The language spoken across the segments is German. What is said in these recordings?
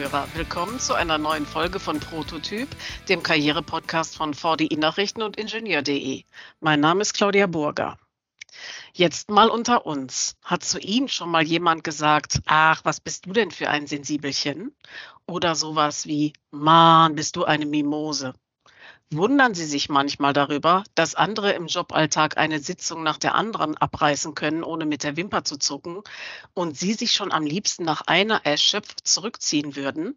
Zuhörer, willkommen zu einer neuen Folge von Prototyp, dem Karrierepodcast von VDI Nachrichten und Ingenieur.de. Mein Name ist Claudia Burger. Jetzt mal unter uns. Hat zu Ihnen schon mal jemand gesagt, ach, was bist du denn für ein Sensibelchen? Oder sowas wie, Mann, bist du eine Mimose? Wundern Sie sich manchmal darüber, dass andere im Joballtag eine Sitzung nach der anderen abreißen können, ohne mit der Wimper zu zucken, und Sie sich schon am liebsten nach einer erschöpft zurückziehen würden?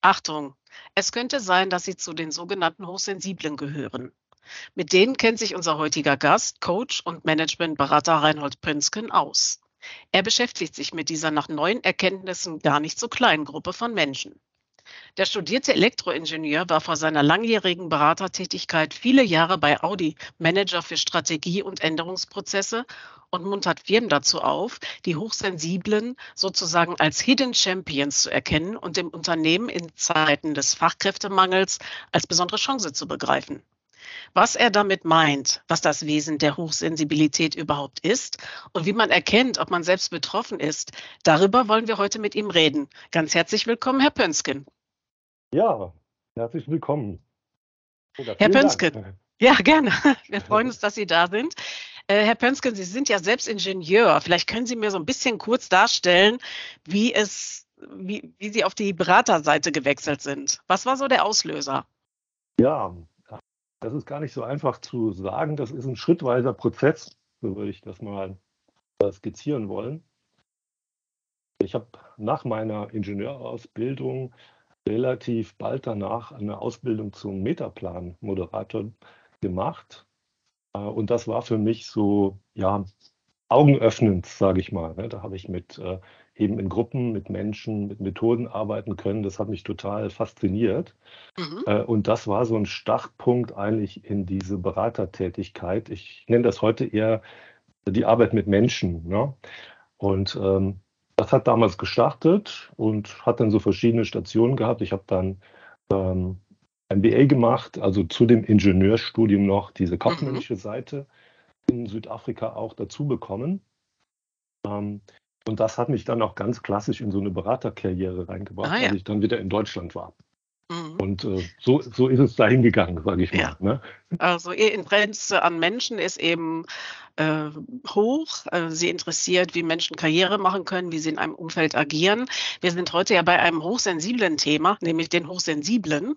Achtung, es könnte sein, dass Sie zu den sogenannten Hochsensiblen gehören. Mit denen kennt sich unser heutiger Gast, Coach und Managementberater Reinhold Pönsken aus. Er beschäftigt sich mit dieser nach neuen Erkenntnissen gar nicht so kleinen Gruppe von Menschen. Der studierte Elektroingenieur war vor seiner langjährigen Beratertätigkeit viele Jahre bei Audi Manager für Strategie und Änderungsprozesse und muntert Firmen dazu auf, die Hochsensiblen sozusagen als Hidden Champions zu erkennen und dem Unternehmen in Zeiten des Fachkräftemangels als besondere Chance zu begreifen. Was er damit meint, was das Wesen der Hochsensibilität überhaupt ist und wie man erkennt, ob man selbst betroffen ist, darüber wollen wir heute mit ihm reden. Ganz herzlich willkommen, Herr Pönsken. Ja, herzlich willkommen. Oder Herr Pönsken. Dank. Ja, gerne. Wir freuen uns, dass Sie da sind. Äh, Herr Pönsken, Sie sind ja selbst Ingenieur. Vielleicht können Sie mir so ein bisschen kurz darstellen, wie es, wie, wie Sie auf die Beraterseite gewechselt sind. Was war so der Auslöser? Ja, das ist gar nicht so einfach zu sagen. Das ist ein schrittweiser Prozess, so würde ich das mal skizzieren wollen. Ich habe nach meiner Ingenieurausbildung relativ bald danach eine Ausbildung zum Metaplan-Moderator gemacht. Äh, und das war für mich so, ja, augenöffnend, sage ich mal. Ne? Da habe ich mit äh, eben in Gruppen, mit Menschen, mit Methoden arbeiten können. Das hat mich total fasziniert. Mhm. Äh, und das war so ein Startpunkt eigentlich in diese Beratertätigkeit. Ich nenne das heute eher die Arbeit mit Menschen. Ne? Und ähm, das hat damals gestartet und hat dann so verschiedene Stationen gehabt. Ich habe dann ähm, ein BA gemacht, also zu dem Ingenieurstudium noch diese kaufmännische mhm. Seite in Südafrika auch dazu bekommen. Ähm, und das hat mich dann auch ganz klassisch in so eine Beraterkarriere reingebracht, ah, ja. als ich dann wieder in Deutschland war. Mhm. Und äh, so, so ist es dahin gegangen, sage ich mal. Ja. Ne? Also Ihr Interesse an Menschen ist eben äh, hoch. Äh, sie interessiert, wie Menschen Karriere machen können, wie sie in einem Umfeld agieren. Wir sind heute ja bei einem hochsensiblen Thema, nämlich den Hochsensiblen.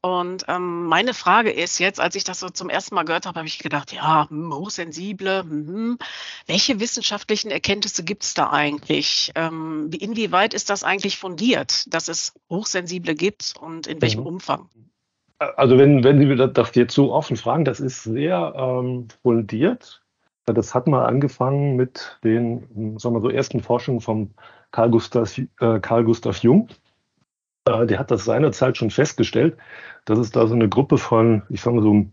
Und ähm, meine Frage ist jetzt, als ich das so zum ersten Mal gehört habe, habe ich gedacht, ja, hm, Hochsensible, hm, welche wissenschaftlichen Erkenntnisse gibt es da eigentlich? Ähm, inwieweit ist das eigentlich fundiert, dass es Hochsensible gibt und in welchem mhm. Umfang? Also wenn, wenn Sie das jetzt so offen fragen, das ist sehr ähm, fundiert. Das hat mal angefangen mit den sagen wir so, ersten Forschungen von Carl Gustav, äh, Carl Gustav Jung. Äh, der hat das seinerzeit schon festgestellt, dass es da so eine Gruppe von, ich sage mal so,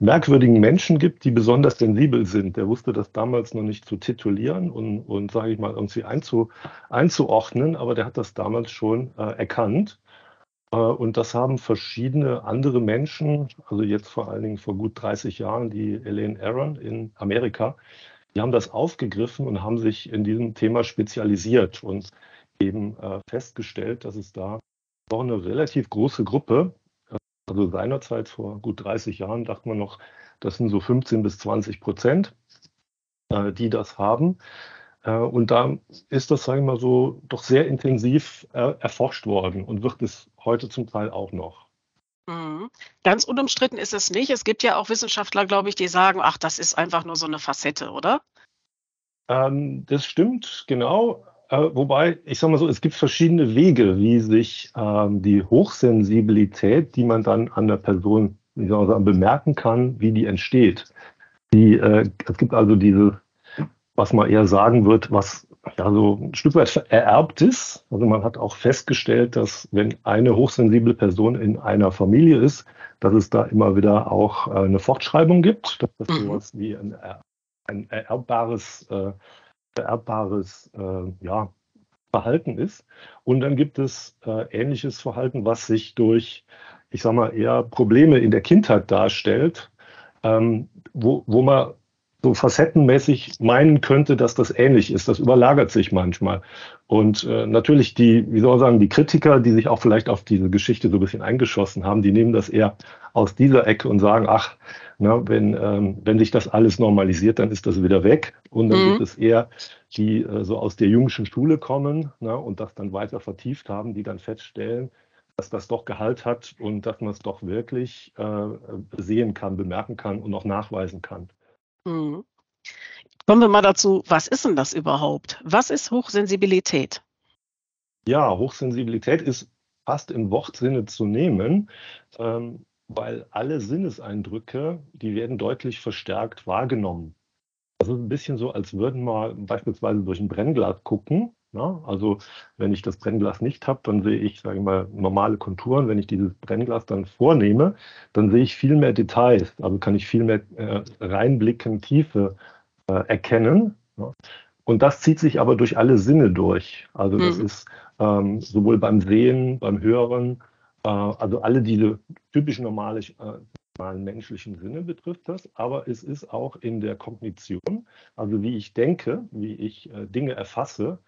merkwürdigen Menschen gibt, die besonders sensibel sind. Der wusste das damals noch nicht zu titulieren und, und sage ich mal, irgendwie einzu, einzuordnen, aber der hat das damals schon äh, erkannt. Äh, und das haben verschiedene andere Menschen, also jetzt vor allen Dingen vor gut 30 Jahren, die Elaine Aron in Amerika, die haben das aufgegriffen und haben sich in diesem Thema spezialisiert und eben äh, festgestellt, dass es da auch eine relativ große Gruppe, also seinerzeit vor gut 30 Jahren dachte man noch, das sind so 15 bis 20 Prozent, äh, die das haben. Und da ist das, sagen wir mal so, doch sehr intensiv erforscht worden und wird es heute zum Teil auch noch. Mhm. Ganz unumstritten ist es nicht. Es gibt ja auch Wissenschaftler, glaube ich, die sagen, ach, das ist einfach nur so eine Facette, oder? Ähm, das stimmt, genau. Äh, wobei, ich sage mal so, es gibt verschiedene Wege, wie sich ähm, die Hochsensibilität, die man dann an der Person man sagen, bemerken kann, wie die entsteht. Die, äh, es gibt also diese, was man eher sagen wird, was ja so ein Stück weit ererbt ist. Also man hat auch festgestellt, dass wenn eine hochsensible Person in einer Familie ist, dass es da immer wieder auch äh, eine Fortschreibung gibt, dass das mhm. sowas wie ein, ein ererbbares, äh, ererbbares äh, ja, Verhalten ist. Und dann gibt es äh, ähnliches Verhalten, was sich durch, ich sage mal, eher Probleme in der Kindheit darstellt, ähm, wo, wo man so facettenmäßig meinen könnte, dass das ähnlich ist. Das überlagert sich manchmal. Und äh, natürlich die, wie soll man sagen, die Kritiker, die sich auch vielleicht auf diese Geschichte so ein bisschen eingeschossen haben, die nehmen das eher aus dieser Ecke und sagen, ach, na, wenn, ähm, wenn sich das alles normalisiert, dann ist das wieder weg. Und dann mhm. gibt es eher die äh, so aus der jüngischen Schule kommen na, und das dann weiter vertieft haben, die dann feststellen, dass das doch Gehalt hat und dass man es doch wirklich äh, sehen kann, bemerken kann und auch nachweisen kann. Mhm. Kommen wir mal dazu, was ist denn das überhaupt? Was ist Hochsensibilität? Ja, Hochsensibilität ist fast im Wortsinne zu nehmen, ähm, weil alle Sinneseindrücke, die werden deutlich verstärkt wahrgenommen. Das ist ein bisschen so, als würden wir beispielsweise durch ein Brennglas gucken. Ja? Also wenn ich das Brennglas nicht habe, dann sehe ich, sage ich mal, normale Konturen. Wenn ich dieses Brennglas dann vornehme, dann sehe ich viel mehr Details. Also kann ich viel mehr äh, reinblicken, Tiefe äh, erkennen. Ja? Und das zieht sich aber durch alle Sinne durch. Also das mhm. ist ähm, sowohl beim Sehen, beim Hören, äh, also alle diese typisch normale, äh, normalen menschlichen Sinne betrifft das, aber es ist auch in der Kognition, also wie ich denke, wie ich äh, Dinge erfasse.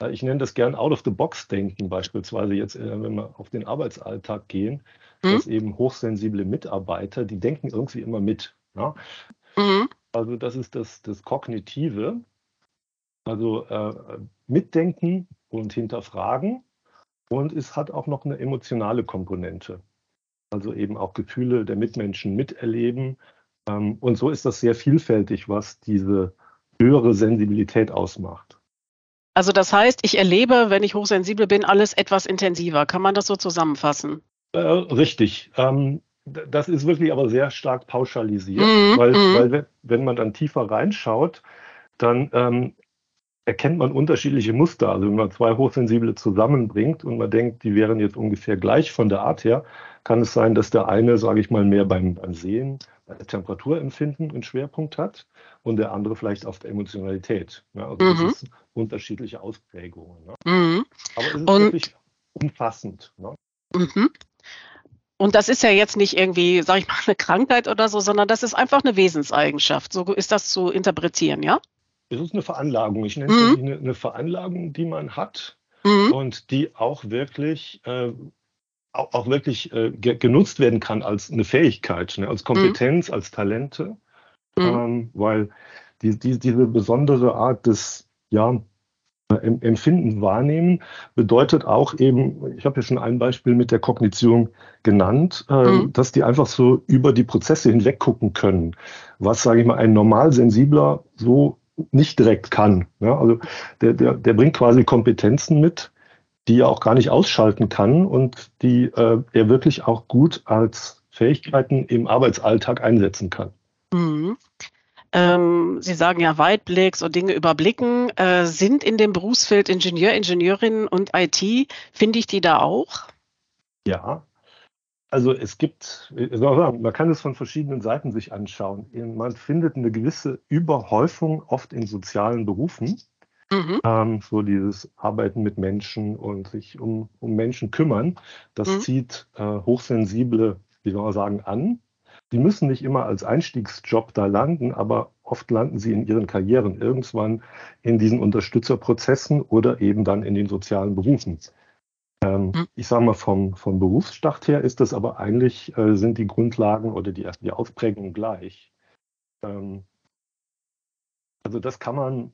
Äh, ich nenne das gern Out-of-the-Box-Denken, beispielsweise jetzt, äh, wenn wir auf den Arbeitsalltag gehen, mhm. dass eben hochsensible Mitarbeiter, die denken irgendwie immer mit. Ja? Mhm. Also das ist das, das Kognitive, also äh, mitdenken und hinterfragen. Und es hat auch noch eine emotionale Komponente. Also eben auch Gefühle der Mitmenschen miterleben. Ähm, und so ist das sehr vielfältig, was diese höhere Sensibilität ausmacht. Also das heißt, ich erlebe, wenn ich hochsensibel bin, alles etwas intensiver. Kann man das so zusammenfassen? Äh, richtig. Ähm, das ist wirklich aber sehr stark pauschalisiert, mm, weil, mm. weil, wenn man dann tiefer reinschaut, dann ähm, erkennt man unterschiedliche Muster. Also wenn man zwei Hochsensible zusammenbringt und man denkt, die wären jetzt ungefähr gleich von der Art her, kann es sein, dass der eine, sage ich mal, mehr beim, beim Sehen, bei der Temperaturempfinden einen Schwerpunkt hat und der andere vielleicht auf der Emotionalität. Ja, also mhm. das sind unterschiedliche Ausprägungen. Ne? Mhm. Aber es ist und, wirklich umfassend. Ne? Mhm. Und das ist ja jetzt nicht irgendwie, sage ich mal, eine Krankheit oder so, sondern das ist einfach eine Wesenseigenschaft. So ist das zu interpretieren, ja? Es ist eine Veranlagung. Ich nenne es mhm. eine, eine, Veranlagung, die man hat mhm. und die auch wirklich, äh, auch, auch, wirklich äh, ge genutzt werden kann als eine Fähigkeit, ne? als Kompetenz, mhm. als Talente, mhm. ähm, weil die, die, diese besondere Art des, ja, Empfinden wahrnehmen bedeutet auch eben, ich habe ja schon ein Beispiel mit der Kognition genannt, äh, mhm. dass die einfach so über die Prozesse hinweg gucken können, was, sage ich mal, ein normal sensibler so nicht direkt kann. Ja, also der, der, der bringt quasi Kompetenzen mit, die er auch gar nicht ausschalten kann und die äh, er wirklich auch gut als Fähigkeiten im Arbeitsalltag einsetzen kann. Mhm. Ähm, Sie sagen ja Weitblick, so Dinge überblicken. Äh, sind in dem Berufsfeld Ingenieur, Ingenieurinnen und IT, finde ich die da auch? Ja, also es gibt, man kann es von verschiedenen Seiten sich anschauen. Man findet eine gewisse Überhäufung oft in sozialen Berufen. Mhm. Ähm, so dieses Arbeiten mit Menschen und sich um, um Menschen kümmern, das mhm. zieht äh, hochsensible, wie soll man sagen, an. Sie müssen nicht immer als Einstiegsjob da landen, aber oft landen sie in ihren Karrieren irgendwann in diesen Unterstützerprozessen oder eben dann in den sozialen Berufen. Ähm, hm. Ich sage mal, vom, vom Berufsstart her ist das aber eigentlich, äh, sind die Grundlagen oder die, die Ausprägungen gleich. Ähm, also das kann man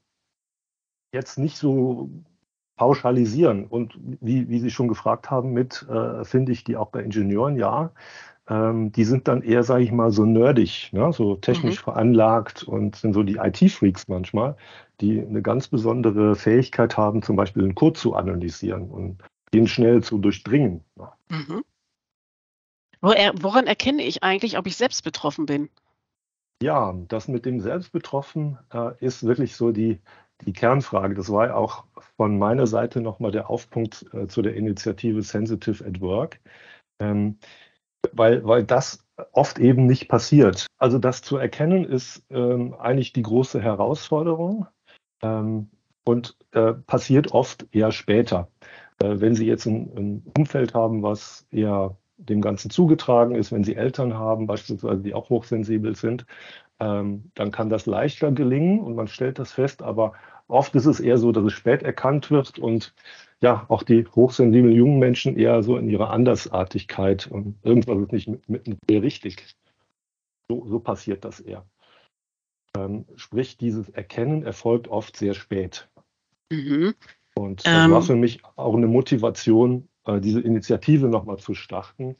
jetzt nicht so pauschalisieren. Und wie, wie Sie schon gefragt haben, mit äh, finde ich die auch bei Ingenieuren, ja ähm, die sind dann eher, sage ich mal, so nerdig, ne? so technisch mhm. veranlagt und sind so die IT-Freaks manchmal, die eine ganz besondere Fähigkeit haben, zum Beispiel einen Code zu analysieren und den schnell zu durchdringen. Mhm. Woran erkenne ich eigentlich, ob ich selbst betroffen bin? Ja, das mit dem Selbstbetroffen äh, ist wirklich so die, die Kernfrage. Das war ja auch von meiner Seite nochmal der Aufpunkt äh, zu der Initiative Sensitive at Work. Ähm, weil, weil das oft eben nicht passiert. Also das zu erkennen ist ähm, eigentlich die große Herausforderung ähm, und äh, passiert oft eher später. Äh, wenn Sie jetzt ein, ein, Umfeld haben, was eher dem Ganzen zugetragen ist, wenn Sie Eltern haben, beispielsweise, die auch hochsensibel sind, ähm, dann kann das leichter gelingen und man stellt das fest, aber oft ist es eher so, dass es spät erkannt wird und ja, auch die hochsensiblen jungen Menschen eher so in ihrer Andersartigkeit und irgendwas ist nicht mit, mit, mit richtig. So, so passiert das eher. Ähm, sprich, dieses Erkennen erfolgt oft sehr spät. Mhm. Und das ähm, war für mich auch eine Motivation, äh, diese Initiative nochmal zu starten,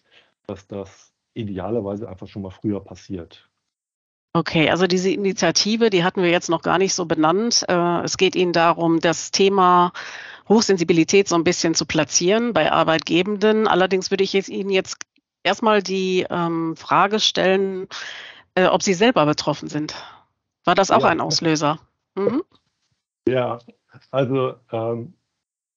dass das idealerweise einfach schon mal früher passiert. Okay, also diese Initiative, die hatten wir jetzt noch gar nicht so benannt. Äh, es geht Ihnen darum, das Thema Hochsensibilität so ein bisschen zu platzieren bei Arbeitgebenden. Allerdings würde ich jetzt Ihnen jetzt erstmal die ähm, Frage stellen, äh, ob Sie selber betroffen sind. War das auch ja. ein Auslöser? Mhm. Ja, also ähm,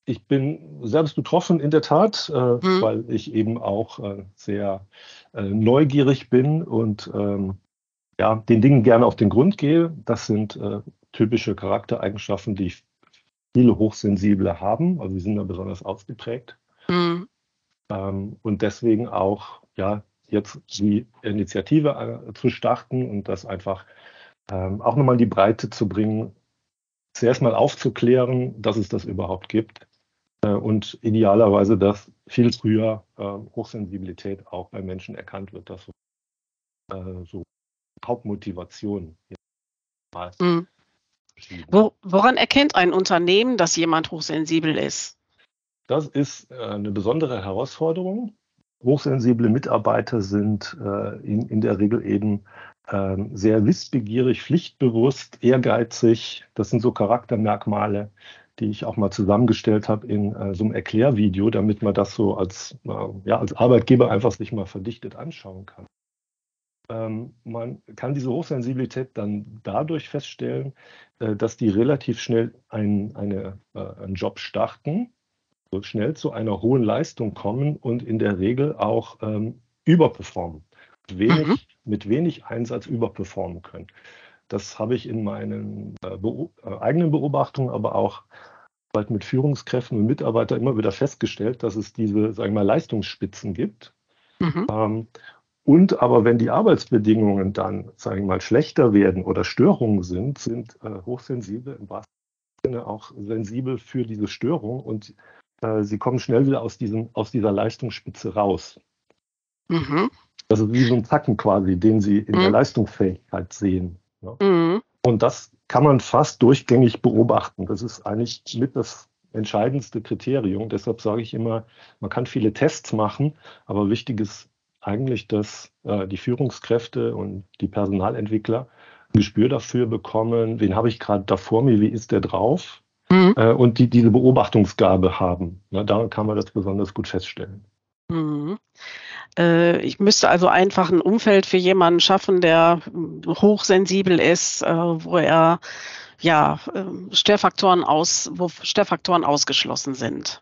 ich bin selbst betroffen in der Tat, äh, mhm. weil ich eben auch äh, sehr äh, neugierig bin und ähm, ja, den Dingen gerne auf den Grund gehe. Das sind äh, typische Charaktereigenschaften, die viele Hochsensible haben. Also sie sind da besonders ausgeprägt. Mhm. Ähm, und deswegen auch ja jetzt die Initiative äh, zu starten und das einfach ähm, auch nochmal in die Breite zu bringen, zuerst mal aufzuklären, dass es das überhaupt gibt äh, und idealerweise, dass viel früher äh, Hochsensibilität auch bei Menschen erkannt wird. Das so, äh, so Hauptmotivation. Mhm. Wo, woran erkennt ein Unternehmen, dass jemand hochsensibel ist? Das ist äh, eine besondere Herausforderung. Hochsensible Mitarbeiter sind in, in der Regel eben ähm, sehr wissbegierig, pflichtbewusst, ehrgeizig. Das sind so Charaktermerkmale, die ich auch mal zusammengestellt habe in äh, so einem Erklärvideo, damit man das so als, äh, ja, als Arbeitgeber einfach sich mal verdichtet anschauen kann. Ähm, man kann diese Hochsensibilität dann dadurch feststellen, äh, dass die relativ schnell ein, eine, äh, einen Job starten, so schnell zu einer hohen Leistung kommen und in der Regel auch ähm, überperformen wenig, mhm. Mit wenig Einsatz überperformen können. Das habe ich in meinen äh, äh, eigenen Beobachtungen, aber auch bald mit Führungskräften und Mitarbeitern immer wieder festgestellt, dass es diese, sagen wir mal, Leistungsspitzen gibt. Mhm. Ähm, und aber wenn die Arbeitsbedingungen dann, sagen wir mal, schlechter werden oder Störungen sind, sind äh, hochsensibel im wahrsten Sinne auch sensibel für diese Störung und äh, sie kommen schnell wieder aus, diesem, aus dieser Leistungsspitze raus. Mhm. Das ist wie so ein Zacken quasi, den Sie in mhm. der Leistungsfähigkeit sehen. Ja. Mhm. Und das kann man fast durchgängig beobachten. Das ist eigentlich mit das entscheidendste Kriterium. Deshalb sage ich immer, man kann viele Tests machen, aber wichtig ist eigentlich, dass äh, die Führungskräfte und die Personalentwickler ein Gespür dafür bekommen, wen habe ich gerade da vor mir, wie ist der drauf? Mhm. Äh, und die diese Beobachtungsgabe haben. Ja, da kann man das besonders gut feststellen. Mhm. Äh, ich müsste also einfach ein Umfeld für jemanden schaffen, der hochsensibel ist, äh, wo er ja ähm, Störfaktoren aus, wo Störfaktoren ausgeschlossen sind.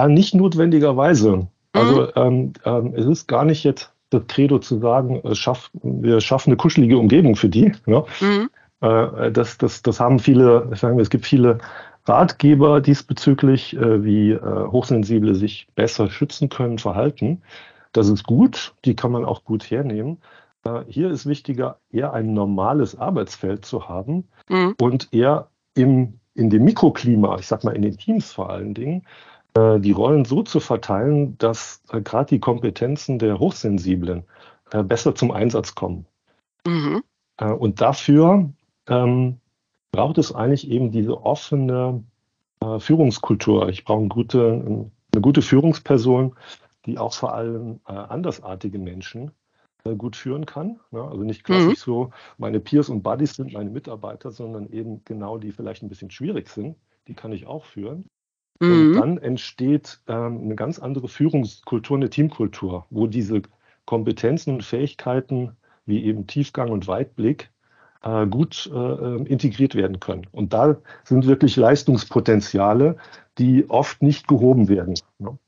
Ja, nicht notwendigerweise. Also mhm. ähm, ähm, es ist gar nicht jetzt das Credo zu sagen, äh, schaff, wir schaffen eine kuschelige Umgebung für die. Ja? Mhm. Äh, das, das, das haben viele, sagen wir, es gibt viele Ratgeber diesbezüglich, äh, wie äh, Hochsensible sich besser schützen können, verhalten. Das ist gut, die kann man auch gut hernehmen. Äh, hier ist wichtiger, eher ein normales Arbeitsfeld zu haben mhm. und eher im, in dem Mikroklima, ich sag mal in den Teams vor allen Dingen, äh, die Rollen so zu verteilen, dass äh, gerade die Kompetenzen der Hochsensiblen besser zum Einsatz kommen. Mhm. Und dafür ähm, braucht es eigentlich eben diese offene Führungskultur. Ich brauche eine gute, eine gute Führungsperson, die auch vor allem äh, andersartige Menschen äh, gut führen kann. Ne? Also nicht klassisch mhm. so, meine Peers und Buddies sind meine Mitarbeiter, sondern eben genau die vielleicht ein bisschen schwierig sind, die kann ich auch führen. Mhm. Und dann entsteht ähm, eine ganz andere Führungskultur, eine Teamkultur, wo diese Kompetenzen und Fähigkeiten wie eben Tiefgang und Weitblick äh, gut äh, integriert werden können. Und da sind wirklich Leistungspotenziale, die oft nicht gehoben werden. Ne?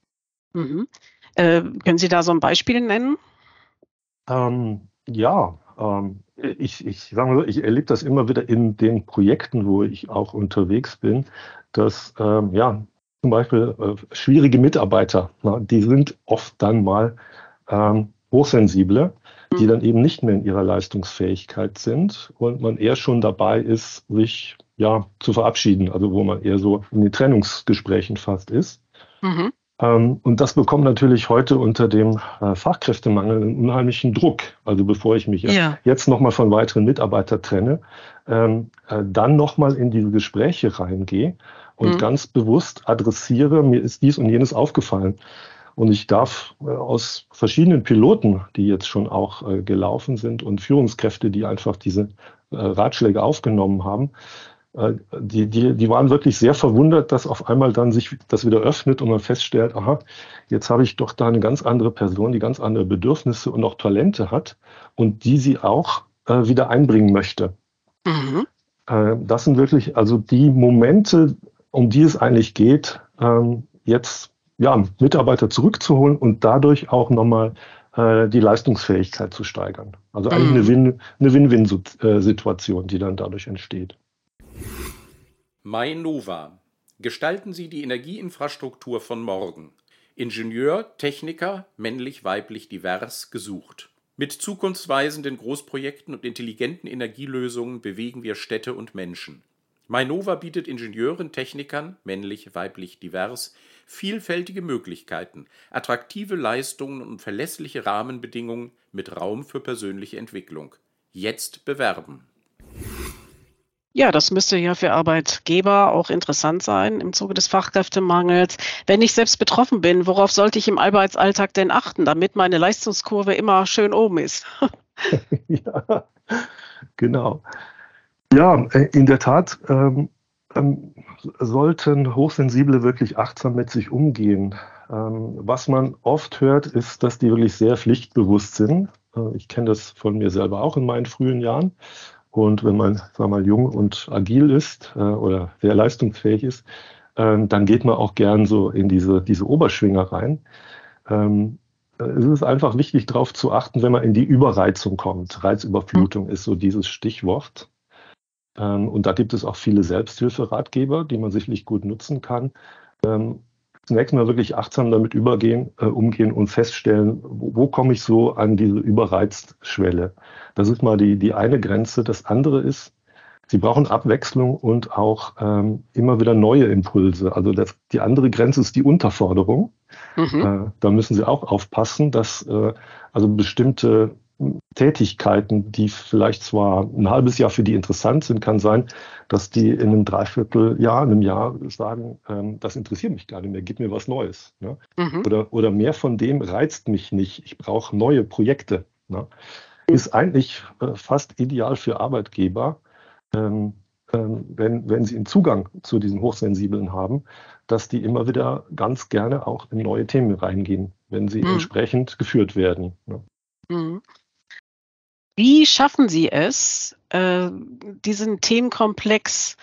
Mhm. Äh, können Sie da so ein Beispiel nennen? Ähm, ja, ähm, ich, ich so, ich erlebe das immer wieder in den Projekten, wo ich auch unterwegs bin, dass ähm, ja zum Beispiel äh, schwierige Mitarbeiter, na, die sind oft dann mal ähm, hochsensible. Die dann eben nicht mehr in ihrer Leistungsfähigkeit sind und man eher schon dabei ist, sich ja zu verabschieden, also wo man eher so in den Trennungsgesprächen fast ist. Mhm. Ähm, und das bekommt natürlich heute unter dem äh, Fachkräftemangel einen unheimlichen Druck. Also bevor ich mich ja. jetzt nochmal von weiteren Mitarbeitern trenne, ähm, äh, dann nochmal in diese Gespräche reingehe und mhm. ganz bewusst adressiere, mir ist dies und jenes aufgefallen. Und ich darf äh, aus verschiedenen Piloten, die jetzt schon auch äh, gelaufen sind und Führungskräfte, die einfach diese äh, Ratschläge aufgenommen haben, die, die, die waren wirklich sehr verwundert, dass auf einmal dann sich das wieder öffnet und man feststellt, aha, jetzt habe ich doch da eine ganz andere Person, die ganz andere Bedürfnisse und auch Talente hat und die sie auch äh, wieder einbringen möchte. Mhm. Äh, das sind wirklich also die Momente, um die es eigentlich geht, ähm, jetzt ja, Mitarbeiter zurückzuholen und dadurch auch nochmal äh, die Leistungsfähigkeit zu steigern. Also eigentlich mhm. eine Win-Win-Situation, die dann dadurch entsteht. MyNova. Gestalten Sie die Energieinfrastruktur von morgen. Ingenieur, Techniker, männlich, weiblich, divers, gesucht. Mit zukunftsweisenden Großprojekten und intelligenten Energielösungen bewegen wir Städte und Menschen. MyNova bietet Ingenieuren, Technikern, männlich, weiblich, divers, vielfältige Möglichkeiten, attraktive Leistungen und verlässliche Rahmenbedingungen mit Raum für persönliche Entwicklung. Jetzt bewerben. Ja, das müsste ja für Arbeitgeber auch interessant sein im Zuge des Fachkräftemangels. Wenn ich selbst betroffen bin, worauf sollte ich im Arbeitsalltag denn achten, damit meine Leistungskurve immer schön oben ist? ja, genau. Ja, äh, in der Tat ähm, ähm, sollten Hochsensible wirklich achtsam mit sich umgehen. Ähm, was man oft hört, ist, dass die wirklich sehr pflichtbewusst sind. Äh, ich kenne das von mir selber auch in meinen frühen Jahren. Und wenn man, sagen wir mal, jung und agil ist äh, oder sehr leistungsfähig ist, äh, dann geht man auch gern so in diese, diese Oberschwinger rein. Ähm, äh, es ist einfach wichtig, darauf zu achten, wenn man in die Überreizung kommt. Reizüberflutung mhm. ist so dieses Stichwort. Ähm, und da gibt es auch viele Selbsthilferatgeber, die man sicherlich gut nutzen kann. Ähm, zunächst mal wirklich achtsam damit übergehen, äh, umgehen und feststellen, wo, wo komme ich so an diese Überreizschwelle. Das ist mal die, die eine Grenze. Das andere ist, Sie brauchen Abwechslung und auch ähm, immer wieder neue Impulse. Also das, die andere Grenze ist die Unterforderung. Mhm. Äh, da müssen Sie auch aufpassen, dass äh, also bestimmte Tätigkeiten, die vielleicht zwar ein halbes Jahr für die interessant sind, kann sein, dass die in einem Dreivierteljahr, in einem Jahr sagen, ähm, das interessiert mich gar nicht mehr, gib mir was Neues. Ne? Mhm. Oder, oder mehr von dem reizt mich nicht, ich brauche neue Projekte. Ne? Ist eigentlich äh, fast ideal für Arbeitgeber, ähm, ähm, wenn, wenn sie einen Zugang zu diesen Hochsensiblen haben, dass die immer wieder ganz gerne auch in neue Themen reingehen, wenn sie mhm. entsprechend geführt werden. Ne? Mhm. Wie schaffen Sie es, äh, diesen Themenkomplex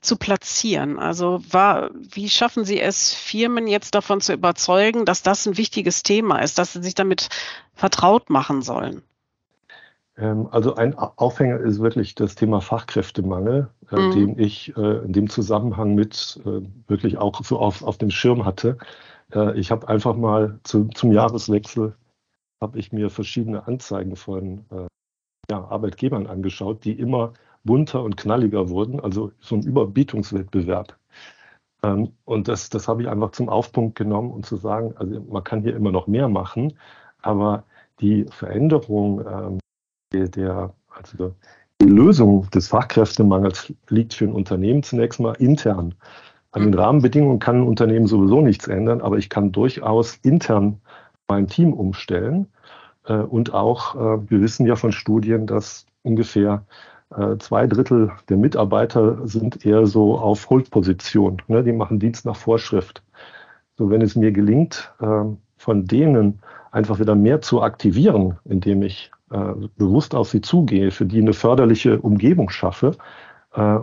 zu platzieren? Also war, wie schaffen Sie es, Firmen jetzt davon zu überzeugen, dass das ein wichtiges Thema ist, dass sie sich damit vertraut machen sollen? Ähm, also ein Aufhänger ist wirklich das Thema Fachkräftemangel, äh, mhm. den ich äh, in dem Zusammenhang mit wirklich auch so auf, auf dem Schirm hatte. Ich habe einfach mal zu, zum Jahreswechsel habe ich mir verschiedene Anzeigen von ja, Arbeitgebern angeschaut, die immer bunter und knalliger wurden, also so ein Überbietungswettbewerb. Ähm, und das, das habe ich einfach zum Aufpunkt genommen um zu sagen, also man kann hier immer noch mehr machen, aber die Veränderung ähm, der, der, also die Lösung des Fachkräftemangels liegt für ein Unternehmen zunächst mal intern. An den Rahmenbedingungen kann ein Unternehmen sowieso nichts ändern, aber ich kann durchaus intern mein Team umstellen und auch, äh, wir wissen ja von Studien, dass ungefähr äh, zwei Drittel der Mitarbeiter sind eher so auf Holdposition. Ne? Die machen Dienst nach Vorschrift. So, wenn es mir gelingt, von denen einfach wieder mehr zu aktivieren, indem ich bewusst auf sie zugehe, für die eine förderliche Umgebung schaffe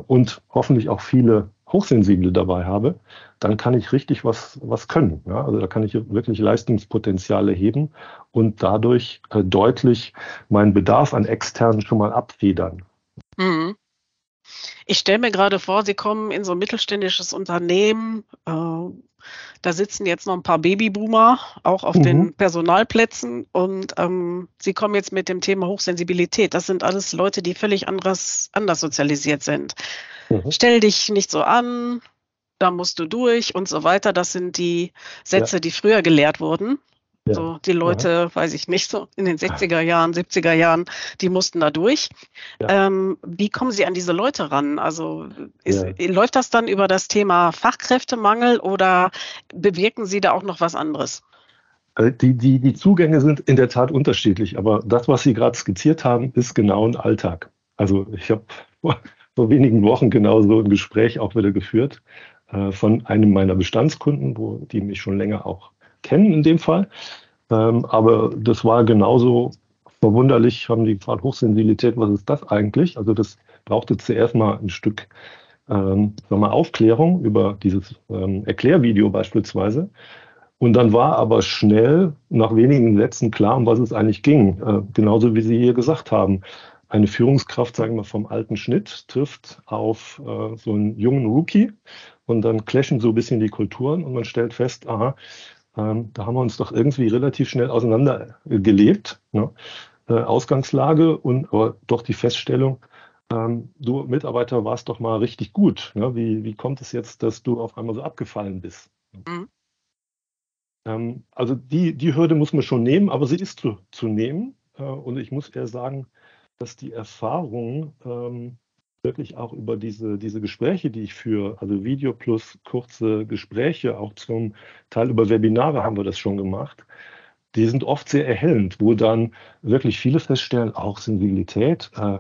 und hoffentlich auch viele Hochsensible dabei habe, dann kann ich richtig was, was können. Ja? Also da kann ich wirklich Leistungspotenziale heben und dadurch äh, deutlich meinen Bedarf an externen schon mal abfedern. Mhm. Ich stelle mir gerade vor, Sie kommen in so ein mittelständisches Unternehmen, äh, da sitzen jetzt noch ein paar Babyboomer auch auf mhm. den Personalplätzen und ähm, sie kommen jetzt mit dem Thema Hochsensibilität. Das sind alles Leute, die völlig anderes, anders sozialisiert sind. Mhm. Stell dich nicht so an, da musst du durch und so weiter. Das sind die Sätze, ja. die früher gelehrt wurden. Ja. So die Leute, ja. weiß ich nicht, so in den 60er Jahren, 70er Jahren, die mussten da durch. Ja. Ähm, wie kommen Sie an diese Leute ran? Also ist, läuft das dann über das Thema Fachkräftemangel oder bewirken Sie da auch noch was anderes? Also die, die, die Zugänge sind in der Tat unterschiedlich, aber das, was Sie gerade skizziert haben, ist genau ein Alltag. Also ich habe vor, vor wenigen Wochen genau so ein Gespräch auch wieder geführt äh, von einem meiner Bestandskunden, wo die mich schon länger auch kennen in dem Fall. Ähm, aber das war genauso verwunderlich, haben die gefragt, Hochsensibilität, was ist das eigentlich? Also das brauchte zuerst mal ein Stück ähm, sagen wir, Aufklärung über dieses ähm, Erklärvideo beispielsweise. Und dann war aber schnell nach wenigen Sätzen klar, um was es eigentlich ging. Äh, genauso wie Sie hier gesagt haben. Eine Führungskraft, sagen wir, vom alten Schnitt trifft auf äh, so einen jungen Rookie und dann clashen so ein bisschen die Kulturen und man stellt fest, aha, ähm, da haben wir uns doch irgendwie relativ schnell auseinandergelebt. Ne? Äh, Ausgangslage und aber doch die Feststellung, ähm, du Mitarbeiter warst doch mal richtig gut. Ne? Wie, wie kommt es jetzt, dass du auf einmal so abgefallen bist? Mhm. Ähm, also die, die Hürde muss man schon nehmen, aber sie ist zu, zu nehmen. Äh, und ich muss eher sagen, dass die Erfahrung ähm, wirklich auch über diese, diese Gespräche, die ich führe, also Video plus kurze Gespräche, auch zum Teil über Webinare haben wir das schon gemacht, die sind oft sehr erhellend, wo dann wirklich viele feststellen, auch Sensibilität, äh,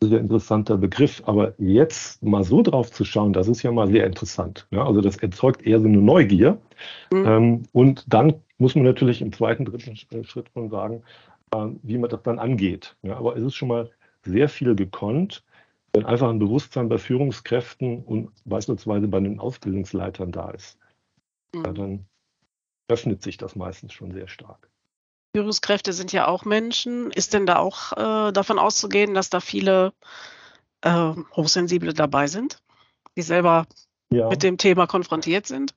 ein interessanter Begriff, aber jetzt mal so drauf zu schauen, das ist ja mal sehr interessant. Ja? Also das erzeugt eher so eine Neugier. Mhm. Ähm, und dann muss man natürlich im zweiten, dritten Schritt schon sagen, äh, wie man das dann angeht. Ja? Aber es ist schon mal sehr viel gekonnt wenn einfach ein Bewusstsein bei Führungskräften und beispielsweise bei den Ausbildungsleitern da ist, mhm. ja, dann öffnet sich das meistens schon sehr stark. Führungskräfte sind ja auch Menschen. Ist denn da auch äh, davon auszugehen, dass da viele äh, Hochsensible dabei sind, die selber ja. mit dem Thema konfrontiert sind?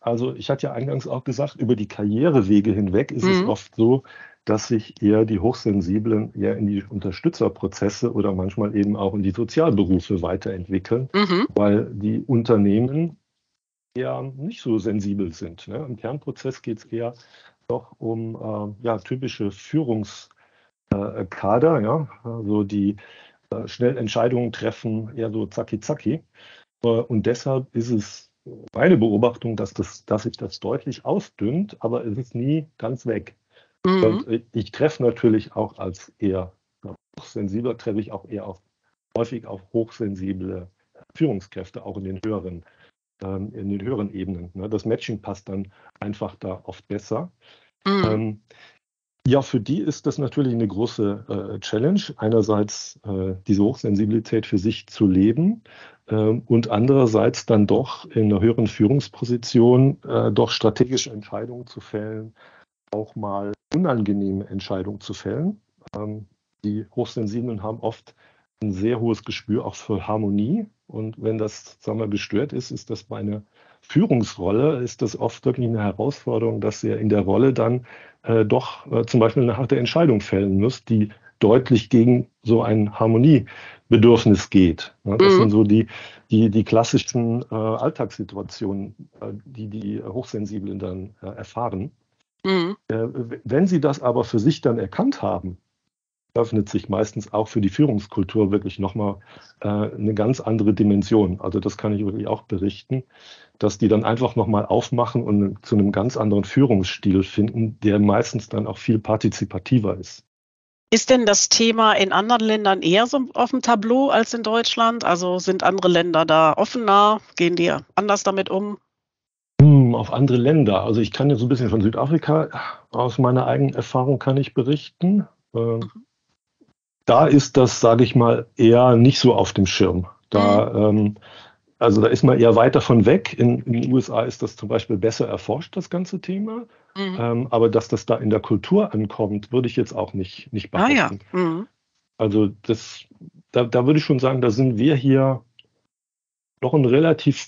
Also ich hatte ja eingangs auch gesagt, über die Karrierewege hinweg ist mhm. es oft so, dass sich eher die Hochsensiblen eher in die Unterstützerprozesse oder manchmal eben auch in die Sozialberufe weiterentwickeln, mhm. weil die Unternehmen eher nicht so sensibel sind. Ne? Im Kernprozess geht es eher doch um äh, ja, typische Führungskader, äh, ja? also die äh, schnell Entscheidungen treffen, eher so zacki zacki. Äh, und deshalb ist es meine Beobachtung, dass, das, dass sich das deutlich ausdünnt, aber es ist nie ganz weg. Mhm. Und ich treffe natürlich auch als eher hochsensibler, treffe ich auch eher auf, häufig auf hochsensible Führungskräfte, auch in den höheren, ähm, in den höheren Ebenen. Ne? Das Matching passt dann einfach da oft besser. Mhm. Ähm, ja, für die ist das natürlich eine große äh, Challenge, einerseits äh, diese Hochsensibilität für sich zu leben äh, und andererseits dann doch in einer höheren Führungsposition äh, doch strategische Entscheidungen zu fällen, auch mal unangenehme Entscheidungen zu fällen. Ähm, die Hochsensiblen haben oft ein sehr hohes Gespür auch für Harmonie. Und wenn das, sagen wir, gestört ist, ist das bei einer Führungsrolle, ist das oft wirklich eine Herausforderung, dass ihr in der Rolle dann äh, doch äh, zum Beispiel eine harte Entscheidung fällen müsst, die deutlich gegen so ein Harmoniebedürfnis geht. Das mhm. sind so die, die, die klassischen äh, Alltagssituationen, äh, die die Hochsensiblen dann äh, erfahren. Mhm. Äh, wenn Sie das aber für sich dann erkannt haben, öffnet sich meistens auch für die Führungskultur wirklich nochmal äh, eine ganz andere Dimension. Also das kann ich wirklich auch berichten, dass die dann einfach nochmal aufmachen und zu einem ganz anderen Führungsstil finden, der meistens dann auch viel partizipativer ist. Ist denn das Thema in anderen Ländern eher so auf dem Tableau als in Deutschland? Also sind andere Länder da offener? Gehen die anders damit um? Auf andere Länder. Also ich kann jetzt so ein bisschen von Südafrika aus meiner eigenen Erfahrung kann ich berichten. Ähm, mhm. Da ist das, sage ich mal, eher nicht so auf dem Schirm. Da, mhm. ähm, also da ist man eher weiter von weg. In, in, den USA ist das zum Beispiel besser erforscht, das ganze Thema. Mhm. Ähm, aber dass das da in der Kultur ankommt, würde ich jetzt auch nicht, nicht behaupten. Ah, ja. Mhm. Also das, da, da würde ich schon sagen, da sind wir hier noch ein relativ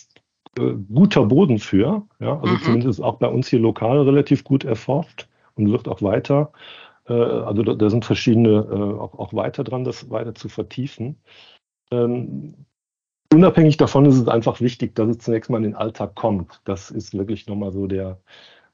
äh, guter Boden für. Ja? Also mhm. zumindest auch bei uns hier lokal relativ gut erforscht und wird auch weiter. Äh, also da, da, sind verschiedene äh, auch, auch, weiter dran, das weiter zu vertiefen. Ähm, unabhängig davon ist es einfach wichtig, dass es zunächst mal in den Alltag kommt. Das ist wirklich nochmal so der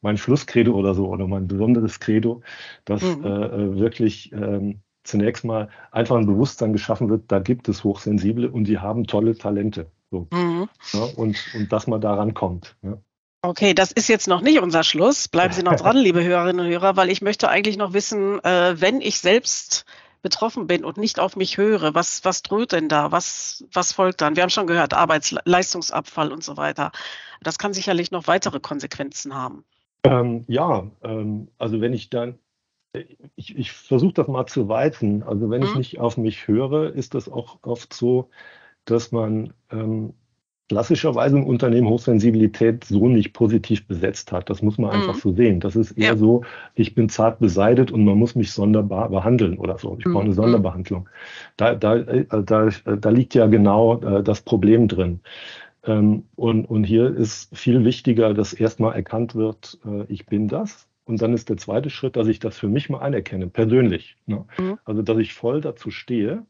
mein Schlusskredo oder so oder mein besonderes Credo, dass mhm. äh, äh wirklich ähm, zunächst mal einfach ein Bewusstsein geschaffen wird, da gibt es Hochsensible und die haben tolle Talente. So. Mhm. Ja, und, und dass man daran kommt. Ja. Okay, das ist jetzt noch nicht unser Schluss. Bleiben Sie noch dran, liebe Hörerinnen und Hörer, weil ich möchte eigentlich noch wissen, äh, wenn ich selbst betroffen bin und nicht auf mich höre, was, was droht denn da? Was, was folgt dann? Wir haben schon gehört, Arbeitsleistungsabfall und so weiter. Das kann sicherlich noch weitere Konsequenzen haben. Ähm, ja, ähm, also wenn ich dann ich, ich versuche das mal zu weiten. Also wenn mhm. ich nicht auf mich höre, ist das auch oft so, dass man ähm, klassischerweise im Unternehmen Hochsensibilität so nicht positiv besetzt hat. Das muss man mhm. einfach so sehen. Das ist eher ja. so, ich bin zart beseitigt und man muss mich sonderbar behandeln oder so. Ich mhm. brauche eine mhm. Sonderbehandlung. Da, da, äh, da, da liegt ja genau äh, das Problem drin. Ähm, und, und hier ist viel wichtiger, dass erstmal erkannt wird, äh, ich bin das und dann ist der zweite Schritt, dass ich das für mich mal anerkenne, persönlich. Ne? Mhm. Also, dass ich voll dazu stehe.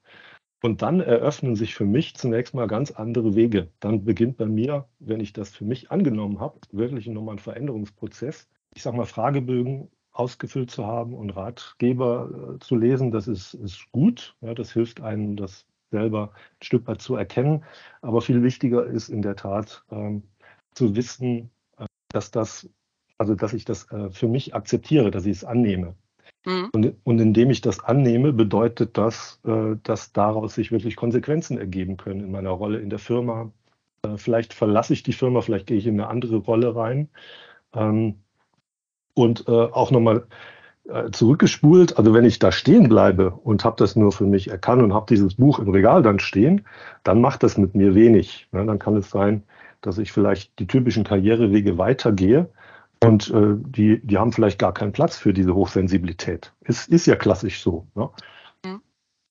Und dann eröffnen sich für mich zunächst mal ganz andere Wege. Dann beginnt bei mir, wenn ich das für mich angenommen habe, wirklich nochmal ein Veränderungsprozess. Ich sage mal, Fragebögen ausgefüllt zu haben und Ratgeber äh, zu lesen, das ist, ist gut. Ja, das hilft einem, das selber ein Stück weit zu erkennen. Aber viel wichtiger ist in der Tat ähm, zu wissen, äh, dass das also, dass ich das äh, für mich akzeptiere, dass ich es annehme. Mhm. Und, und, indem ich das annehme, bedeutet das, äh, dass daraus sich wirklich Konsequenzen ergeben können in meiner Rolle in der Firma. Äh, vielleicht verlasse ich die Firma, vielleicht gehe ich in eine andere Rolle rein. Ähm, und äh, auch nochmal zurückgespult, also wenn ich da stehen bleibe und habe das nur für mich erkannt und habe dieses Buch im Regal dann stehen, dann macht das mit mir wenig. Ne? Dann kann es sein, dass ich vielleicht die typischen Karrierewege weitergehe, und äh, die, die haben vielleicht gar keinen Platz für diese Hochsensibilität. Es ist ja klassisch so. Ne? Mhm.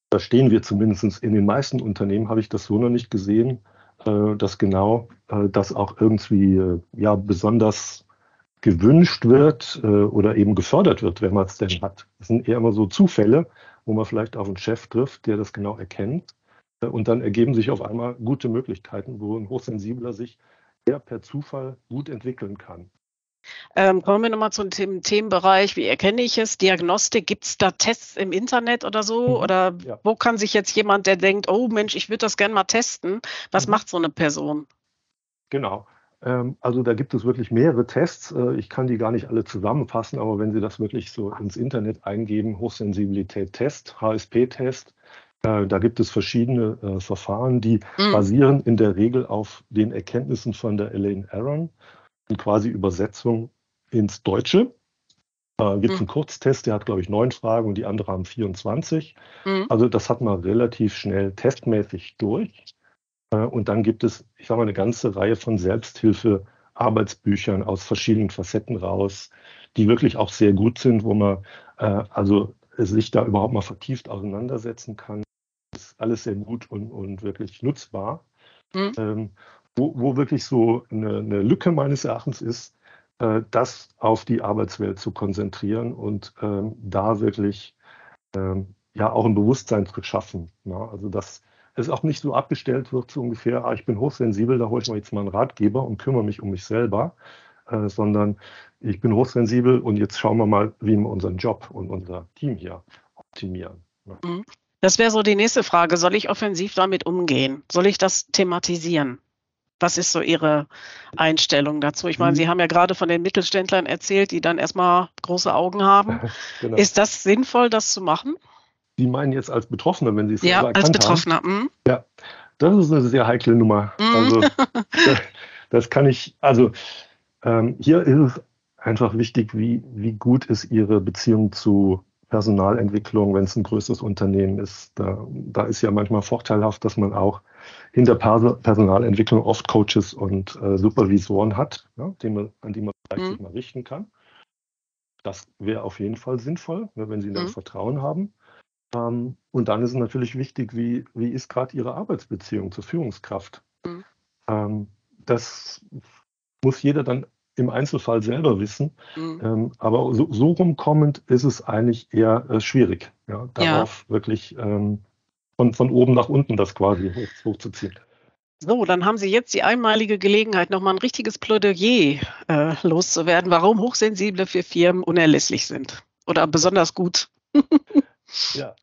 Da stehen wir zumindest in den meisten Unternehmen, habe ich das so noch nicht gesehen, äh, dass genau äh, das auch irgendwie äh, ja, besonders gewünscht wird äh, oder eben gefördert wird, wenn man es denn hat. Das sind eher immer so Zufälle, wo man vielleicht auf einen Chef trifft, der das genau erkennt. Äh, und dann ergeben sich auf einmal gute Möglichkeiten, wo ein Hochsensibler sich eher per Zufall gut entwickeln kann. Ähm, kommen wir nochmal zum Themenbereich, wie erkenne ich es? Diagnostik, gibt es da Tests im Internet oder so? Mhm. Oder ja. wo kann sich jetzt jemand, der denkt, oh Mensch, ich würde das gerne mal testen, was mhm. macht so eine Person? Genau. Ähm, also da gibt es wirklich mehrere Tests. Äh, ich kann die gar nicht alle zusammenfassen, aber wenn Sie das wirklich so ins Internet eingeben, Hochsensibilität-Test, HSP-Test, äh, da gibt es verschiedene äh, Verfahren, die mhm. basieren in der Regel auf den Erkenntnissen von der Elaine Aron quasi Übersetzung ins Deutsche. Äh, gibt es mhm. einen Kurztest, der hat, glaube ich, neun Fragen und die andere haben 24. Mhm. Also das hat man relativ schnell testmäßig durch. Äh, und dann gibt es, ich sage mal, eine ganze Reihe von Selbsthilfe-Arbeitsbüchern aus verschiedenen Facetten raus, die wirklich auch sehr gut sind, wo man äh, also sich da überhaupt mal vertieft auseinandersetzen kann. Das ist alles sehr gut und, und wirklich nutzbar. Mhm. Ähm, wo, wo wirklich so eine, eine, Lücke meines Erachtens ist, äh, das auf die Arbeitswelt zu konzentrieren und ähm, da wirklich ähm, ja auch ein Bewusstsein zu schaffen. Ne? Also dass es auch nicht so abgestellt wird, so ungefähr, ah, ich bin hochsensibel, da hole ich mir jetzt mal einen Ratgeber und kümmere mich um mich selber, äh, sondern ich bin hochsensibel und jetzt schauen wir mal, wie wir unseren Job und unser Team hier optimieren. Ne? Das wäre so die nächste Frage. Soll ich offensiv damit umgehen? Soll ich das thematisieren? Was ist so Ihre Einstellung dazu? Ich meine, mhm. Sie haben ja gerade von den Mittelständlern erzählt, die dann erstmal große Augen haben. genau. Ist das sinnvoll, das zu machen? Sie meinen jetzt als Betroffene, wenn Sie es ja, selber erkannt als Betroffener. haben? Mhm. Ja, das ist eine sehr heikle Nummer. Mhm. Also das, das, kann ich, also ähm, hier ist es einfach wichtig, wie, wie gut ist Ihre Beziehung zu Personalentwicklung, wenn es ein größeres Unternehmen ist. Da, da ist ja manchmal vorteilhaft, dass man auch in der Personalentwicklung oft Coaches und äh, Supervisoren hat, ja, man, an die man vielleicht mhm. sich mal richten kann. Das wäre auf jeden Fall sinnvoll, ne, wenn Sie da mhm. Vertrauen haben. Ähm, und dann ist es natürlich wichtig, wie, wie ist gerade Ihre Arbeitsbeziehung zur Führungskraft? Mhm. Ähm, das muss jeder dann im Einzelfall selber wissen. Mhm. Ähm, aber so, so, rumkommend ist es eigentlich eher äh, schwierig, ja, darauf ja. wirklich ähm, von, von oben nach unten das quasi hoch, hochzuziehen. So, dann haben Sie jetzt die einmalige Gelegenheit, nochmal ein richtiges Plädoyer äh, loszuwerden, warum Hochsensible für Firmen unerlässlich sind oder besonders gut. ja.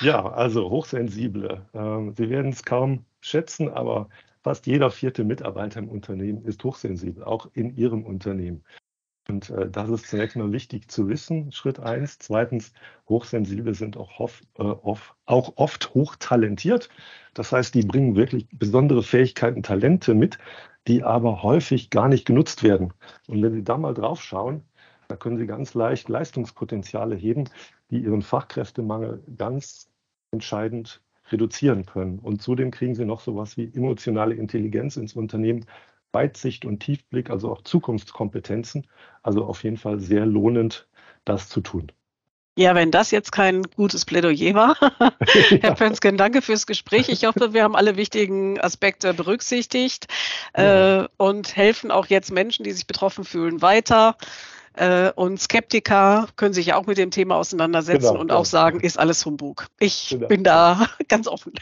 ja, also Hochsensible. Ähm, Sie werden es kaum schätzen, aber fast jeder vierte Mitarbeiter im Unternehmen ist hochsensibel, auch in Ihrem Unternehmen. Und äh, das ist zunächst mal wichtig zu wissen, Schritt eins. Zweitens, Hochsensible sind auch, hof, äh, oft, auch oft hochtalentiert. Das heißt, die bringen wirklich besondere Fähigkeiten, Talente mit, die aber häufig gar nicht genutzt werden. Und wenn Sie da mal drauf schauen, da können Sie ganz leicht Leistungspotenziale heben, die Ihren Fachkräftemangel ganz entscheidend reduzieren können. Und zudem kriegen Sie noch sowas wie emotionale Intelligenz ins Unternehmen, Weitsicht und Tiefblick, also auch Zukunftskompetenzen. Also auf jeden Fall sehr lohnend, das zu tun. Ja, wenn das jetzt kein gutes Plädoyer war. Herr Pönsken, danke fürs Gespräch. Ich hoffe, wir haben alle wichtigen Aspekte berücksichtigt ja. äh, und helfen auch jetzt Menschen, die sich betroffen fühlen, weiter. Äh, und Skeptiker können sich ja auch mit dem Thema auseinandersetzen genau, und ja. auch sagen, ist alles Humbug. Ich genau. bin da ganz offen.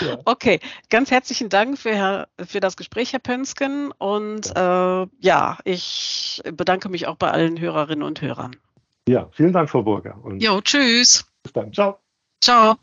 ja. Okay, ganz herzlichen Dank für, für das Gespräch, Herr Pönsken. Und ja. Äh, ja, ich bedanke mich auch bei allen Hörerinnen und Hörern. Ja, vielen Dank, Frau Burger. Und jo, tschüss. Bis dann. Ciao. Ciao.